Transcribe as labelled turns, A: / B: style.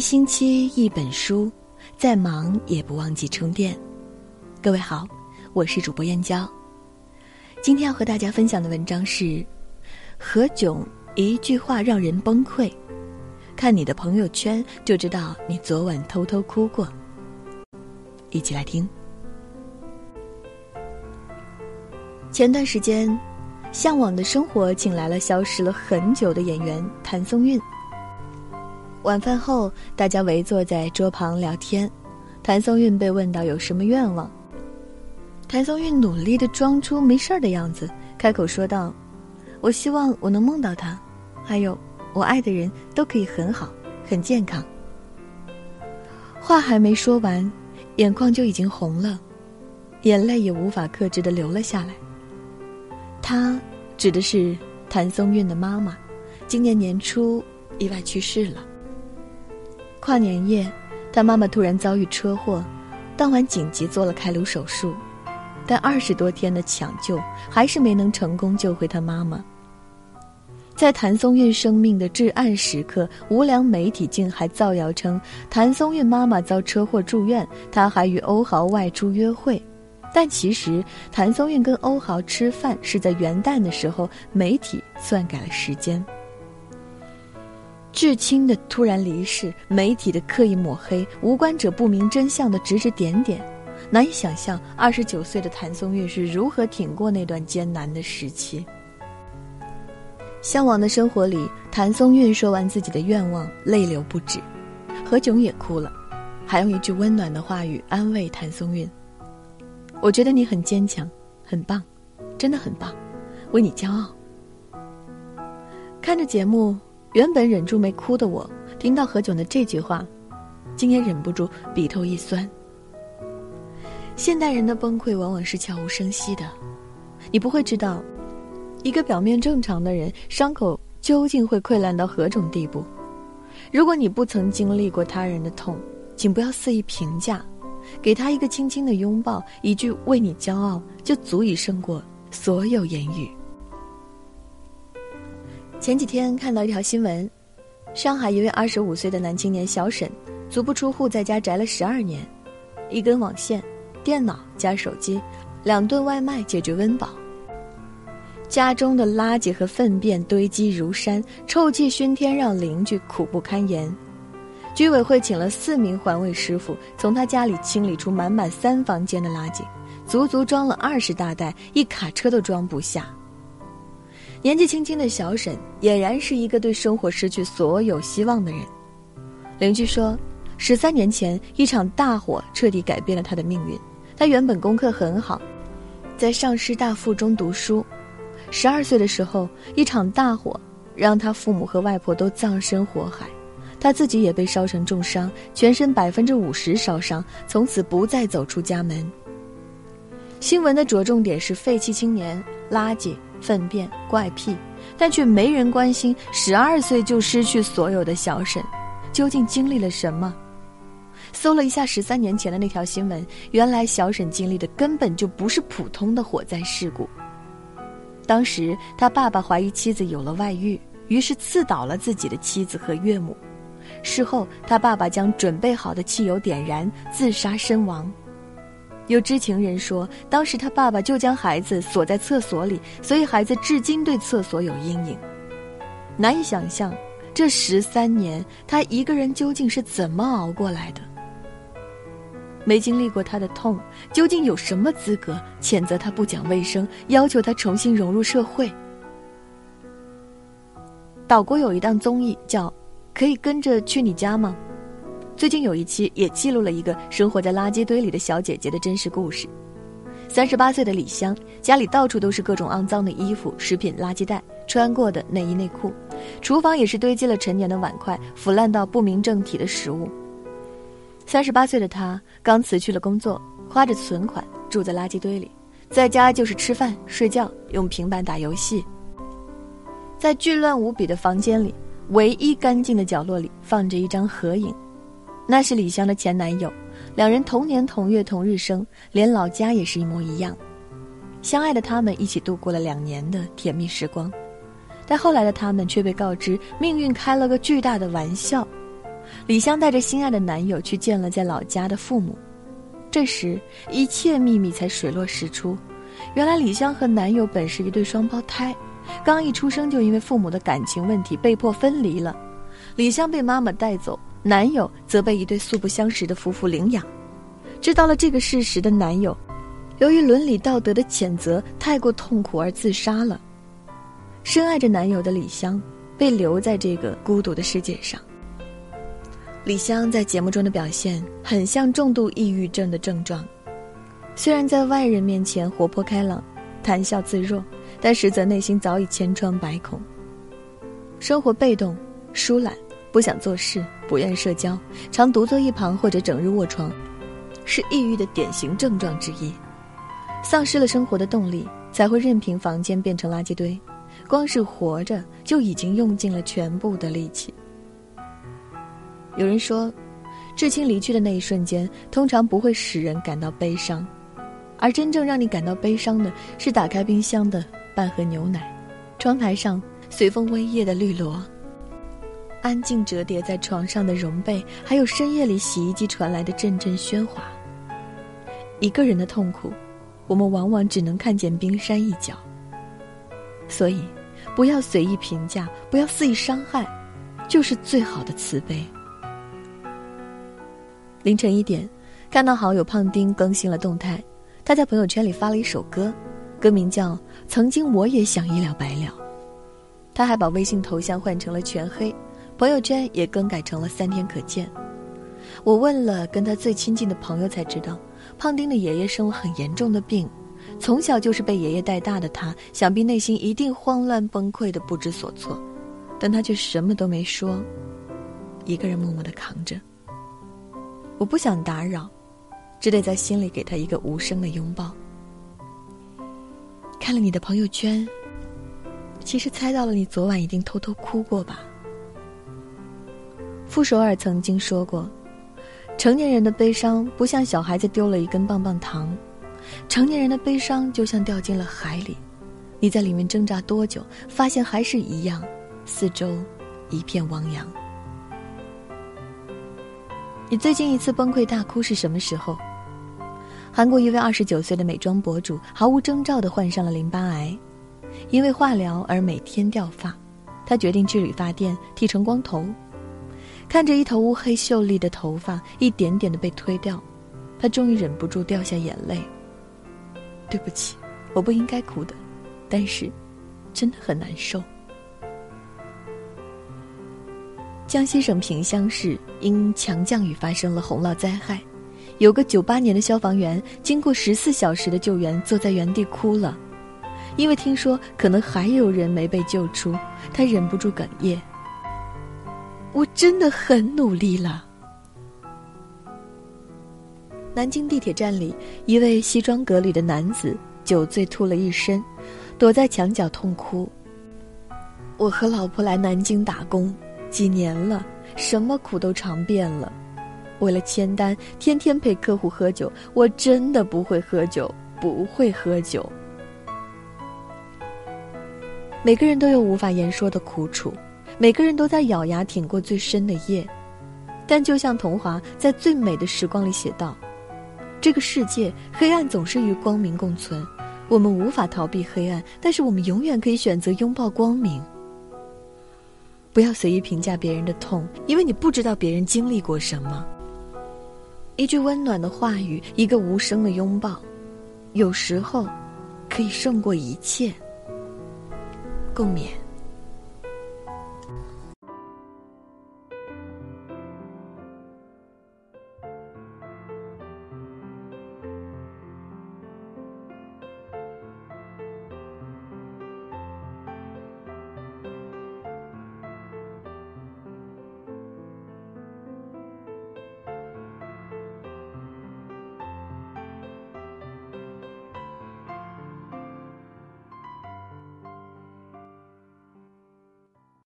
A: 星期一本书，再忙也不忘记充电。各位好，我是主播燕娇。今天要和大家分享的文章是何炅一句话让人崩溃，看你的朋友圈就知道你昨晚偷偷哭过。一起来听。前段时间，《向往的生活》请来了消失了很久的演员谭松韵。晚饭后，大家围坐在桌旁聊天。谭松韵被问到有什么愿望，谭松韵努力的装出没事儿的样子，开口说道：“我希望我能梦到他，还有我爱的人都可以很好，很健康。”话还没说完，眼眶就已经红了，眼泪也无法克制的流了下来。她指的是谭松韵的妈妈，今年年初意外去世了。跨年夜，他妈妈突然遭遇车祸，当晚紧急做了开颅手术，但二十多天的抢救还是没能成功救回他妈妈。在谭松韵生命的至暗时刻，无良媒体竟还造谣称谭松韵妈妈遭车祸住院，她还与欧豪外出约会，但其实谭松韵跟欧豪吃饭是在元旦的时候，媒体篡改了时间。至亲的突然离世，媒体的刻意抹黑，无关者不明真相的指指点点，难以想象二十九岁的谭松韵是如何挺过那段艰难的时期。向往的生活里，谭松韵说完自己的愿望，泪流不止，何炅也哭了，还用一句温暖的话语安慰谭松韵：“我觉得你很坚强，很棒，真的很棒，为你骄傲。”看着节目。原本忍住没哭的我，听到何炅的这句话，竟也忍不住鼻头一酸。现代人的崩溃往往是悄无声息的，你不会知道，一个表面正常的人伤口究竟会溃烂到何种地步。如果你不曾经历过他人的痛，请不要肆意评价，给他一个轻轻的拥抱，一句“为你骄傲”，就足以胜过所有言语。前几天看到一条新闻，上海一位二十五岁的男青年小沈，足不出户在家宅了十二年，一根网线、电脑加手机，两顿外卖解决温饱。家中的垃圾和粪便堆积如山，臭气熏天，让邻居苦不堪言。居委会请了四名环卫师傅，从他家里清理出满满三房间的垃圾，足足装了二十大袋，一卡车都装不下。年纪轻轻的小沈俨然是一个对生活失去所有希望的人。邻居说，十三年前一场大火彻底改变了他的命运。他原本功课很好，在上师大附中读书。十二岁的时候，一场大火让他父母和外婆都葬身火海，他自己也被烧成重伤，全身百分之五十烧伤，从此不再走出家门。新闻的着重点是废弃青年、垃圾。粪便怪癖，但却没人关心十二岁就失去所有的小沈，究竟经历了什么？搜了一下十三年前的那条新闻，原来小沈经历的根本就不是普通的火灾事故。当时他爸爸怀疑妻子有了外遇，于是刺倒了自己的妻子和岳母。事后他爸爸将准备好的汽油点燃，自杀身亡。有知情人说，当时他爸爸就将孩子锁在厕所里，所以孩子至今对厕所有阴影。难以想象，这十三年他一个人究竟是怎么熬过来的。没经历过他的痛，究竟有什么资格谴责他不讲卫生，要求他重新融入社会？岛国有一档综艺叫《可以跟着去你家吗》。最近有一期也记录了一个生活在垃圾堆里的小姐姐的真实故事。三十八岁的李香，家里到处都是各种肮脏的衣服、食品垃圾袋、穿过的内衣内裤，厨房也是堆积了陈年的碗筷、腐烂到不明正体的食物。三十八岁的她刚辞去了工作，花着存款住在垃圾堆里，在家就是吃饭、睡觉，用平板打游戏。在巨乱无比的房间里，唯一干净的角落里放着一张合影。那是李湘的前男友，两人同年同月同日生，连老家也是一模一样。相爱的他们一起度过了两年的甜蜜时光，但后来的他们却被告知命运开了个巨大的玩笑，李湘带着心爱的男友去见了在老家的父母，这时一切秘密才水落石出。原来李湘和男友本是一对双胞胎，刚一出生就因为父母的感情问题被迫分离了。李湘被妈妈带走，男友则被一对素不相识的夫妇领养。知道了这个事实的男友，由于伦理道德的谴责太过痛苦而自杀了。深爱着男友的李湘，被留在这个孤独的世界上。李湘在节目中的表现很像重度抑郁症的症状，虽然在外人面前活泼开朗、谈笑自若，但实则内心早已千疮百孔。生活被动、疏懒，不想做事，不愿社交，常独坐一旁或者整日卧床，是抑郁的典型症状之一。丧失了生活的动力，才会任凭房间变成垃圾堆，光是活着就已经用尽了全部的力气。有人说，至亲离去的那一瞬间，通常不会使人感到悲伤，而真正让你感到悲伤的是打开冰箱的半盒牛奶，窗台上随风微曳的绿萝，安静折叠在床上的绒被，还有深夜里洗衣机传来的阵阵喧哗。一个人的痛苦，我们往往只能看见冰山一角。所以，不要随意评价，不要肆意伤害，就是最好的慈悲。凌晨一点，看到好友胖丁更新了动态，他在朋友圈里发了一首歌，歌名叫《曾经我也想一了百了》。他还把微信头像换成了全黑，朋友圈也更改成了三天可见。我问了跟他最亲近的朋友，才知道，胖丁的爷爷生了很严重的病，从小就是被爷爷带大的他，想必内心一定慌乱崩溃的不知所措，但他却什么都没说，一个人默默的扛着。我不想打扰，只得在心里给他一个无声的拥抱。看了你的朋友圈，其实猜到了你昨晚一定偷偷哭过吧？傅首尔曾经说过，成年人的悲伤不像小孩子丢了一根棒棒糖，成年人的悲伤就像掉进了海里，你在里面挣扎多久，发现还是一样，四周一片汪洋。你最近一次崩溃大哭是什么时候？韩国一位二十九岁的美妆博主毫无征兆地患上了淋巴癌，因为化疗而每天掉发，他决定去理发店剃成光头。看着一头乌黑秀丽的头发一点点的被推掉，他终于忍不住掉下眼泪。对不起，我不应该哭的，但是，真的很难受。江西省萍乡市因强降雨发生了洪涝灾害，有个九八年的消防员经过十四小时的救援，坐在原地哭了，因为听说可能还有人没被救出，他忍不住哽咽。我真的很努力了。南京地铁站里，一位西装革履的男子酒醉吐了一身，躲在墙角痛哭。我和老婆来南京打工。几年了，什么苦都尝遍了。为了签单，天天陪客户喝酒。我真的不会喝酒，不会喝酒。每个人都有无法言说的苦楚，每个人都在咬牙挺过最深的夜。但就像童华在最美的时光里写道：“这个世界，黑暗总是与光明共存。我们无法逃避黑暗，但是我们永远可以选择拥抱光明。”不要随意评价别人的痛，因为你不知道别人经历过什么。一句温暖的话语，一个无声的拥抱，有时候可以胜过一切。共勉。